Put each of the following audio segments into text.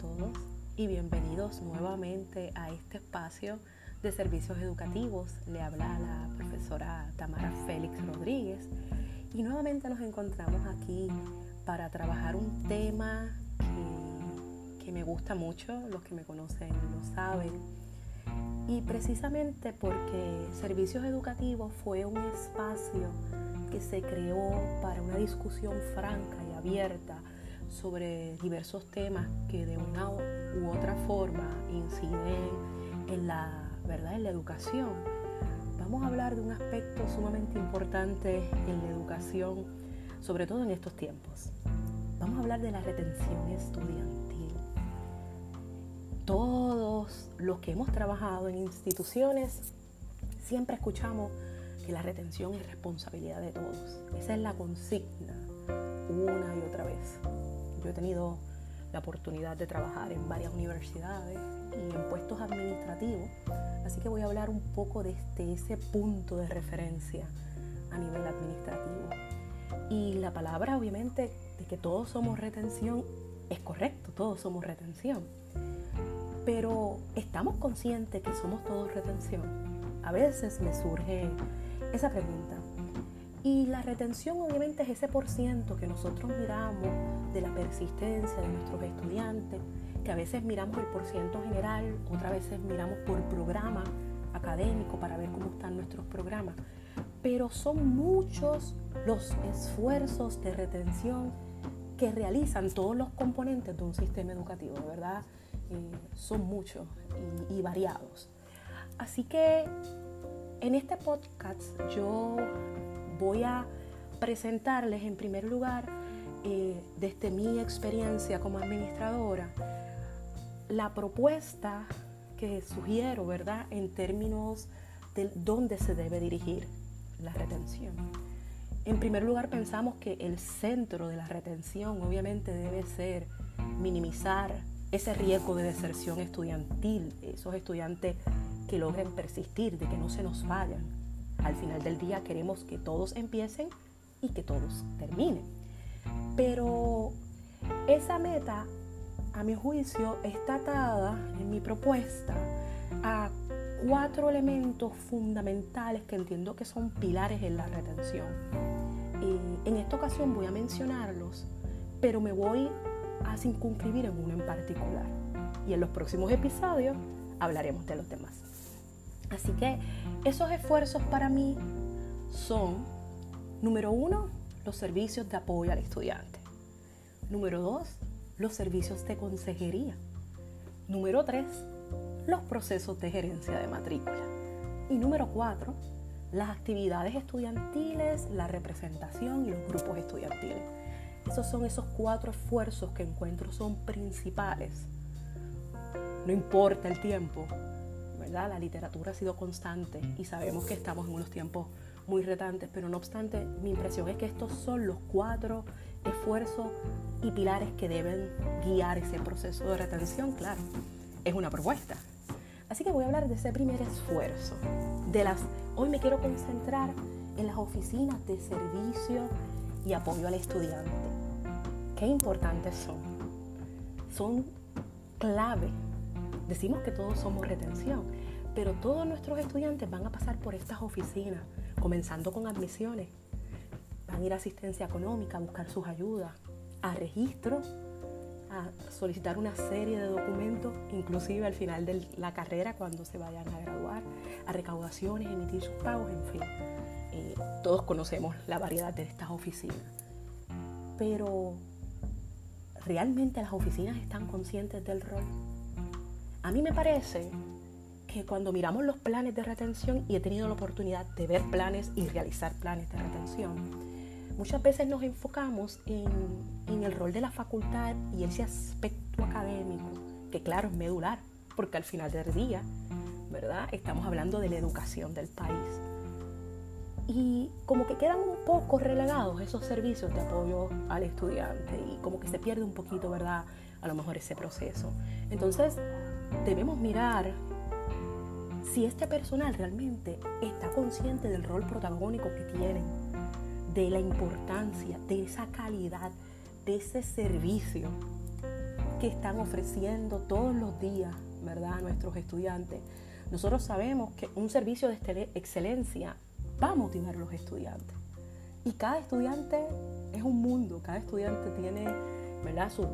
todos y bienvenidos nuevamente a este espacio de servicios educativos. Le habla la profesora Tamara Félix Rodríguez y nuevamente nos encontramos aquí para trabajar un tema que, que me gusta mucho, los que me conocen lo saben. Y precisamente porque Servicios Educativos fue un espacio que se creó para una discusión franca y abierta sobre diversos temas que de una u otra forma inciden en la, ¿verdad? en la educación. Vamos a hablar de un aspecto sumamente importante en la educación, sobre todo en estos tiempos. Vamos a hablar de la retención estudiantil. Todos los que hemos trabajado en instituciones siempre escuchamos que la retención es responsabilidad de todos. Esa es la consigna una y otra vez. Yo he tenido la oportunidad de trabajar en varias universidades y en puestos administrativos, así que voy a hablar un poco de este, ese punto de referencia a nivel administrativo. Y la palabra, obviamente, de que todos somos retención es correcto, todos somos retención. Pero ¿estamos conscientes que somos todos retención? A veces me surge esa pregunta. Y la retención obviamente es ese por ciento que nosotros miramos de la persistencia de nuestros estudiantes, que a veces miramos el por ciento general, otras veces miramos por programa académico para ver cómo están nuestros programas. Pero son muchos los esfuerzos de retención que realizan todos los componentes de un sistema educativo, verdad, eh, son muchos y variados. Así que en este podcast yo voy a presentarles en primer lugar, eh, desde mi experiencia como administradora, la propuesta que sugiero, ¿verdad?, en términos de dónde se debe dirigir la retención. En primer lugar, pensamos que el centro de la retención obviamente debe ser minimizar ese riesgo de deserción estudiantil, esos estudiantes que logren persistir, de que no se nos vayan, al final del día queremos que todos empiecen y que todos terminen. Pero esa meta, a mi juicio, está atada en mi propuesta a cuatro elementos fundamentales que entiendo que son pilares en la retención. Y en esta ocasión voy a mencionarlos, pero me voy a circunscribir en uno en particular. Y en los próximos episodios hablaremos de los demás. Así que esos esfuerzos para mí son, número uno, los servicios de apoyo al estudiante. Número dos, los servicios de consejería. Número tres, los procesos de gerencia de matrícula. Y número cuatro, las actividades estudiantiles, la representación y los grupos estudiantiles. Esos son esos cuatro esfuerzos que encuentro son principales. No importa el tiempo, la literatura ha sido constante y sabemos que estamos en unos tiempos muy retantes, pero no obstante, mi impresión es que estos son los cuatro esfuerzos y pilares que deben guiar ese proceso de retención, claro, es una propuesta. Así que voy a hablar de ese primer esfuerzo. De las, hoy me quiero concentrar en las oficinas de servicio y apoyo al estudiante. Qué importantes son. Son clave. Decimos que todos somos retención, pero todos nuestros estudiantes van a pasar por estas oficinas, comenzando con admisiones. Van a ir a asistencia económica, a buscar sus ayudas, a registro, a solicitar una serie de documentos, inclusive al final de la carrera cuando se vayan a graduar, a recaudaciones, emitir sus pagos, en fin. Eh, todos conocemos la variedad de estas oficinas. Pero, ¿realmente las oficinas están conscientes del rol? A mí me parece que cuando miramos los planes de retención, y he tenido la oportunidad de ver planes y realizar planes de retención, muchas veces nos enfocamos en, el rol de la facultad y ese aspecto académico, que claro es medular, porque al final del día, ¿verdad? Estamos hablando de la educación del país. Y como que quedan un poco relegados esos servicios de apoyo al estudiante y como que se pierde un poquito, ¿verdad? A lo mejor ese proceso. Entonces, debemos mirar si este personal realmente está consciente del rol protagónico que tienen, de la importancia, de esa calidad, de ese servicio. que están ofreciendo todos los días, ¿verdad?, a nuestros estudiantes. Nosotros sabemos que un servicio de excelencia va a motivar a los estudiantes. Y cada estudiante es un mundo, cada estudiante tiene, ¿verdad?, sus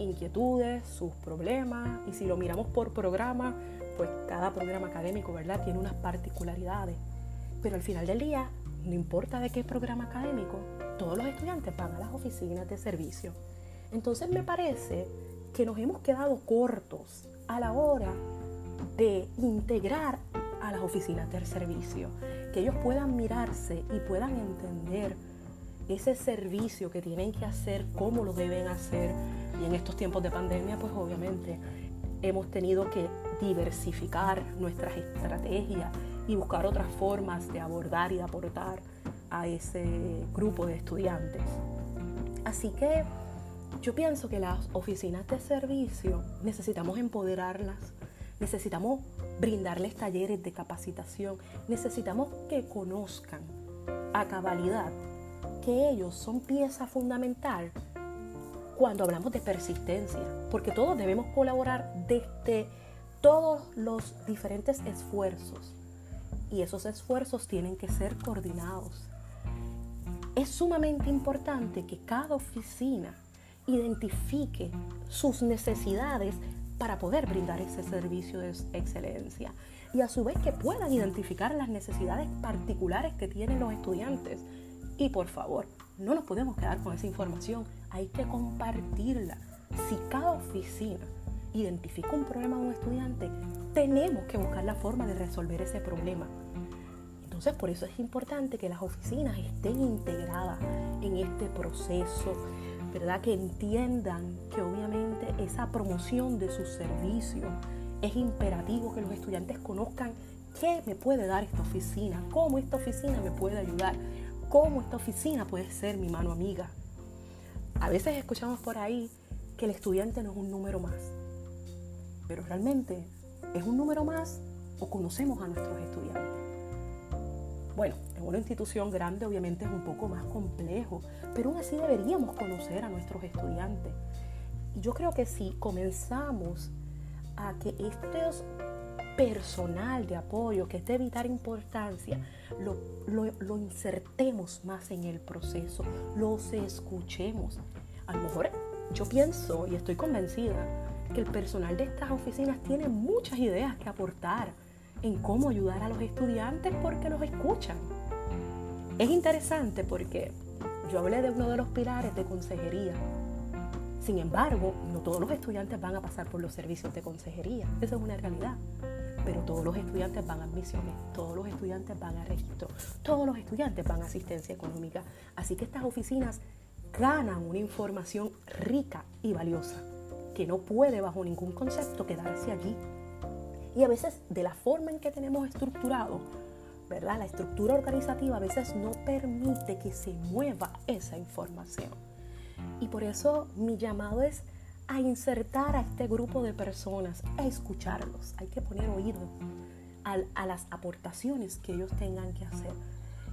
inquietudes, sus problemas, y si lo miramos por programa, pues cada programa académico, ¿verdad?, tiene unas particularidades. Pero al final del día, no importa de qué programa académico, todos los estudiantes van a las oficinas de servicio. Entonces me parece que nos hemos quedado cortos a la hora de integrar a las oficinas del servicio, que ellos puedan mirarse y puedan entender ese servicio que tienen que hacer, cómo lo deben hacer. Y en estos tiempos de pandemia, pues obviamente hemos tenido que diversificar nuestras estrategias y buscar otras formas de abordar y aportar a ese grupo de estudiantes. Así que yo pienso que las oficinas de servicio necesitamos empoderarlas, necesitamos brindarles talleres de capacitación, necesitamos que conozcan a cabalidad que ellos son pieza fundamental cuando hablamos de persistencia, porque todos debemos colaborar desde todos los diferentes esfuerzos y esos esfuerzos tienen que ser coordinados. Es sumamente importante que cada oficina identifique sus necesidades para poder brindar ese servicio de excelencia y a su vez que puedan identificar las necesidades particulares que tienen los estudiantes. Y por favor, no nos podemos quedar con esa información, hay que compartirla. Si cada oficina identifica un problema de un estudiante, tenemos que buscar la forma de resolver ese problema. Entonces, por eso es importante que las oficinas estén integradas en este proceso, ¿verdad? Que entiendan que obviamente esa promoción de sus servicios es imperativo que los estudiantes conozcan qué me puede dar esta oficina, cómo esta oficina me puede ayudar, cómo esta oficina puede ser mi mano amiga. A veces escuchamos por ahí que el estudiante no es un número más, pero realmente es un número más o conocemos a nuestros estudiantes. Bueno, en una institución grande obviamente es un poco más complejo, pero aún así deberíamos conocer a nuestros estudiantes. Y yo creo que si comenzamos a que estos personal de apoyo, que es de vital importancia, lo, lo, insertemos más en el proceso, los escuchemos. A lo mejor yo pienso y estoy convencida que el personal de estas oficinas tiene muchas ideas que aportar en cómo ayudar a los estudiantes porque los escuchan. Es interesante porque yo hablé de uno de los pilares de consejería. Sin embargo, no todos los estudiantes van a pasar por los servicios de consejería. Esa es una realidad. Pero todos los estudiantes van a admisiones, todos los estudiantes van a registro, todos los estudiantes van a asistencia económica. Así que estas oficinas ganan una información rica y valiosa que no puede bajo ningún concepto quedarse allí y a veces de la forma en que tenemos estructurado, ¿verdad? La estructura organizativa a veces no permite que se mueva esa información. Y por eso mi llamado es a insertar a este grupo de personas, a escucharlos. Hay que poner oído a, las aportaciones que ellos tengan que hacer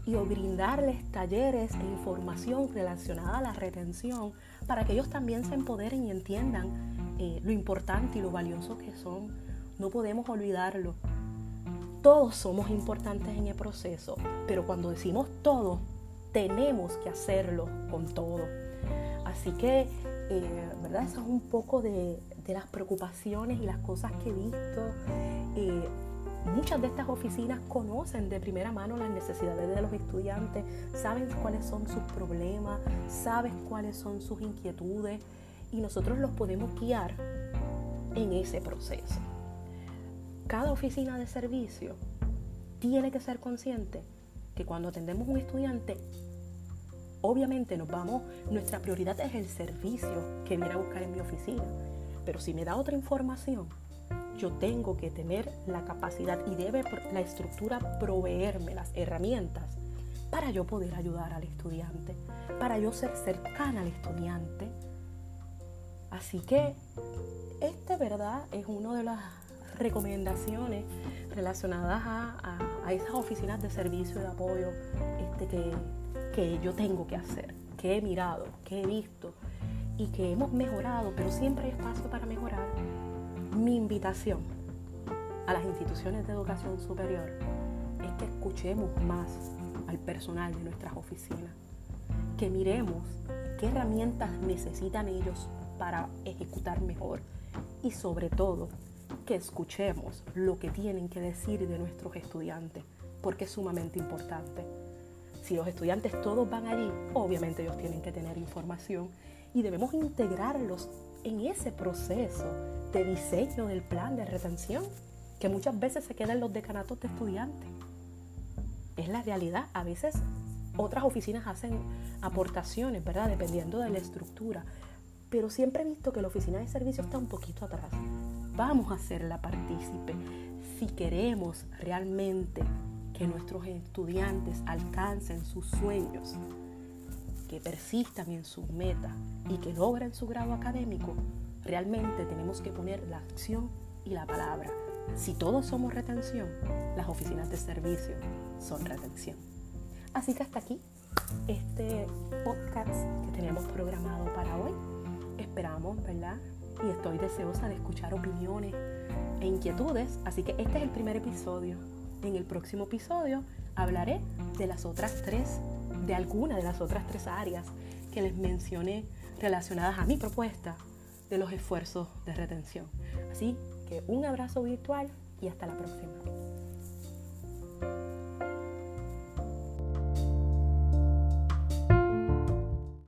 y brindarles talleres e información relacionada a la retención para que ellos también se empoderen y entiendan eh, lo importante y lo valioso que son no podemos olvidarlo. Todos somos importantes en el proceso, pero cuando decimos todo, tenemos que hacerlo con todo. Así que, eh, ¿verdad? Eso es un poco de, las preocupaciones y las cosas que he visto. Eh, muchas de estas oficinas conocen de primera mano las necesidades de los estudiantes, saben cuáles son sus problemas, saben cuáles son sus inquietudes y nosotros los podemos guiar en ese proceso cada oficina de servicio tiene que ser consciente que cuando atendemos un estudiante, obviamente nos vamos, nuestra prioridad es el servicio que viene a buscar en mi oficina. Pero si me da otra información, yo tengo que tener la capacidad y debe la estructura proveerme las herramientas para yo poder ayudar al estudiante, para yo ser cercana al estudiante. Así que este, ¿verdad? Es uno de las recomendaciones relacionadas a, esas oficinas de servicio de apoyo este, que, que yo tengo que hacer, que he mirado, que he visto y que hemos mejorado, pero siempre hay espacio para mejorar, mi invitación a las instituciones de educación superior es que escuchemos más al personal de nuestras oficinas, que miremos qué herramientas necesitan ellos para ejecutar mejor y sobre todo que escuchemos lo que tienen que decir de nuestros estudiantes, porque es sumamente importante. Si los estudiantes todos van allí, obviamente ellos tienen que tener información y debemos integrarlos en ese proceso de diseño del plan de retención, que muchas veces se queda en los decanatos de estudiantes. Es la realidad. A veces otras oficinas hacen aportaciones, ¿verdad? Dependiendo de la estructura. Pero siempre he visto que la oficina de servicio está un poquito atrás. Vamos a hacerla partícipe. Si queremos realmente que nuestros estudiantes alcancen sus sueños, que persistan en sus metas y que logren su grado académico, realmente tenemos que poner la acción y la palabra. Si todos somos retención, las oficinas de servicio son retención. Así que hasta aquí este podcast que tenemos programado para hoy. Esperamos, ¿verdad? Y estoy deseosa de escuchar opiniones e inquietudes. Así que este es el primer episodio. En el próximo episodio hablaré de las otras tres de alguna de las otras tres áreas que les mencioné relacionadas a mi propuesta de los esfuerzos de retención. Así que un abrazo virtual y hasta la próxima.